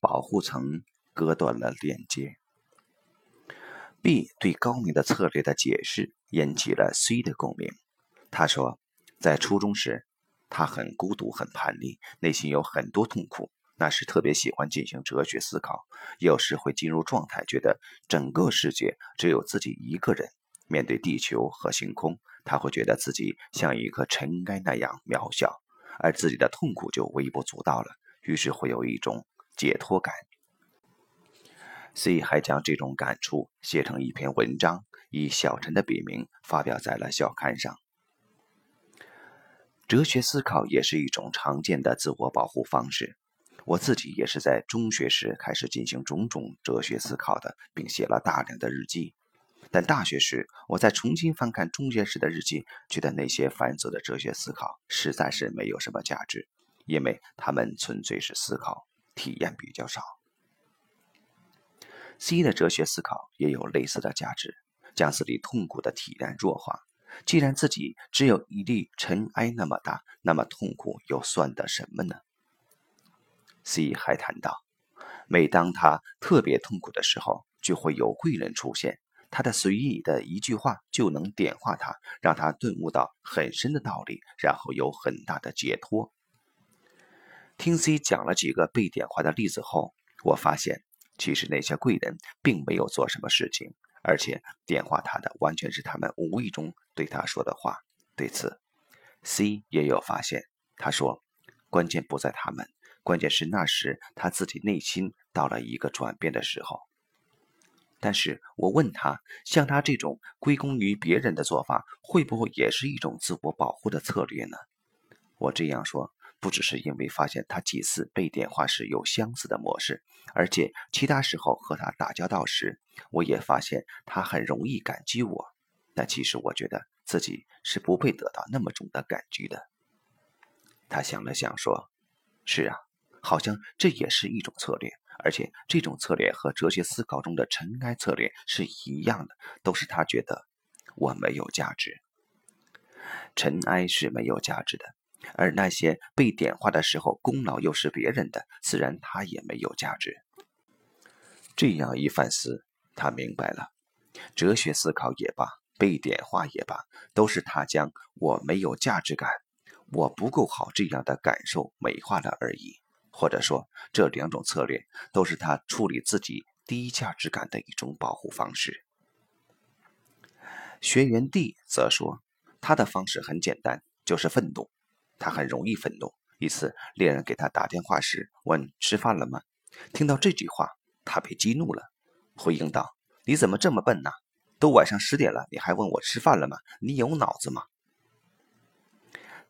保护层割断了连接。B 对高明的策略的解释引起了 C 的共鸣。他说，在初中时，他很孤独、很叛逆，内心有很多痛苦。那时特别喜欢进行哲学思考，有时会进入状态，觉得整个世界只有自己一个人。面对地球和星空，他会觉得自己像一颗尘埃那样渺小，而自己的痛苦就微不足道了。于是会有一种解脱感。C 还将这种感触写成一篇文章，以小陈的笔名发表在了校刊上。哲学思考也是一种常见的自我保护方式。我自己也是在中学时开始进行种种哲学思考的，并写了大量的日记。但大学时，我在重新翻看中学时的日记，觉得那些繁琐的哲学思考实在是没有什么价值，因为他们纯粹是思考，体验比较少。C 的哲学思考也有类似的价值，将自己痛苦的体验弱化。既然自己只有一粒尘埃那么大，那么痛苦又算得什么呢？C 还谈到，每当他特别痛苦的时候，就会有贵人出现。他的随意的一句话就能点化他，让他顿悟到很深的道理，然后有很大的解脱。听 C 讲了几个被点化的例子后，我发现其实那些贵人并没有做什么事情，而且点化他的完全是他们无意中对他说的话。对此，C 也有发现。他说：“关键不在他们，关键是那时他自己内心到了一个转变的时候。”但是我问他，像他这种归功于别人的做法，会不会也是一种自我保护的策略呢？我这样说，不只是因为发现他几次被点化时有相似的模式，而且其他时候和他打交道时，我也发现他很容易感激我。但其实我觉得自己是不配得到那么重的感激的。他想了想说：“是啊，好像这也是一种策略。”而且这种策略和哲学思考中的尘埃策略是一样的，都是他觉得我没有价值。尘埃是没有价值的，而那些被点化的时候功劳又是别人的，自然他也没有价值。这样一反思，他明白了，哲学思考也罢，被点化也罢，都是他将我没有价值感、我不够好这样的感受美化了而已。或者说，这两种策略都是他处理自己低价值感的一种保护方式。学员 D 则说，他的方式很简单，就是愤怒。他很容易愤怒。一次，猎人给他打电话时问：“吃饭了吗？”听到这句话，他被激怒了，回应道：“你怎么这么笨呢？都晚上十点了，你还问我吃饭了吗？你有脑子吗？”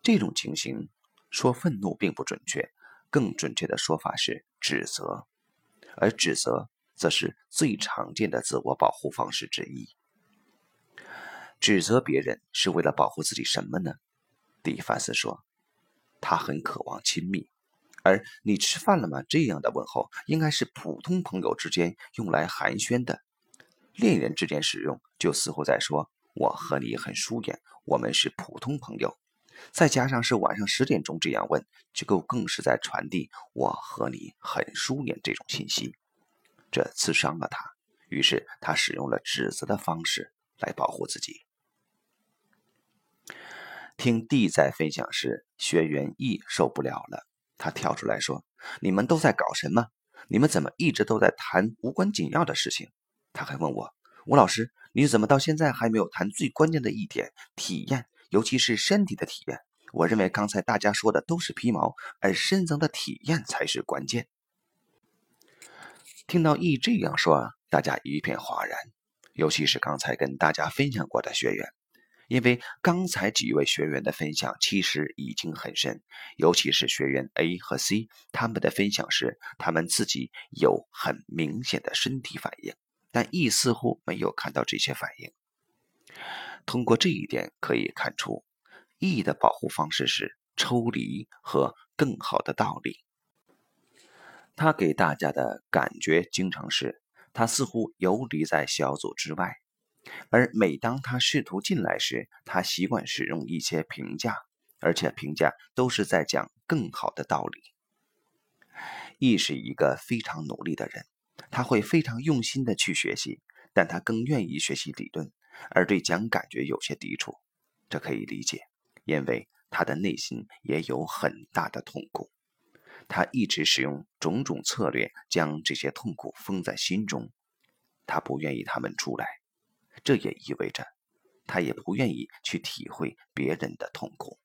这种情形说愤怒并不准确。更准确的说法是指责，而指责则是最常见的自我保护方式之一。指责别人是为了保护自己什么呢？迪凡斯说，他很渴望亲密，而“你吃饭了吗”这样的问候应该是普通朋友之间用来寒暄的，恋人之间使用就似乎在说“我和你很疏远，我们是普通朋友”。再加上是晚上十点钟这样问，就够更是在传递我和你很疏远这种信息，这刺伤了他。于是他使用了指责的方式来保护自己。听 D 在分享时，学员 E 受不了了，他跳出来说：“你们都在搞什么？你们怎么一直都在谈无关紧要的事情？”他还问我：“吴老师，你怎么到现在还没有谈最关键的一点——体验？”尤其是身体的体验，我认为刚才大家说的都是皮毛，而深层的体验才是关键。听到 E 这样说，大家一片哗然，尤其是刚才跟大家分享过的学员，因为刚才几位学员的分享其实已经很深，尤其是学员 A 和 C，他们的分享时，他们自己有很明显的身体反应，但 E 似乎没有看到这些反应。通过这一点可以看出，E 的保护方式是抽离和更好的道理。他给大家的感觉经常是，他似乎游离在小组之外，而每当他试图进来时，他习惯使用一些评价，而且评价都是在讲更好的道理。亦是一个非常努力的人，他会非常用心的去学习，但他更愿意学习理论，而对讲感觉有些抵触。这可以理解，因为他的内心也有很大的痛苦。他一直使用种种策略将这些痛苦封在心中，他不愿意他们出来。这也意味着，他也不愿意去体会别人的痛苦。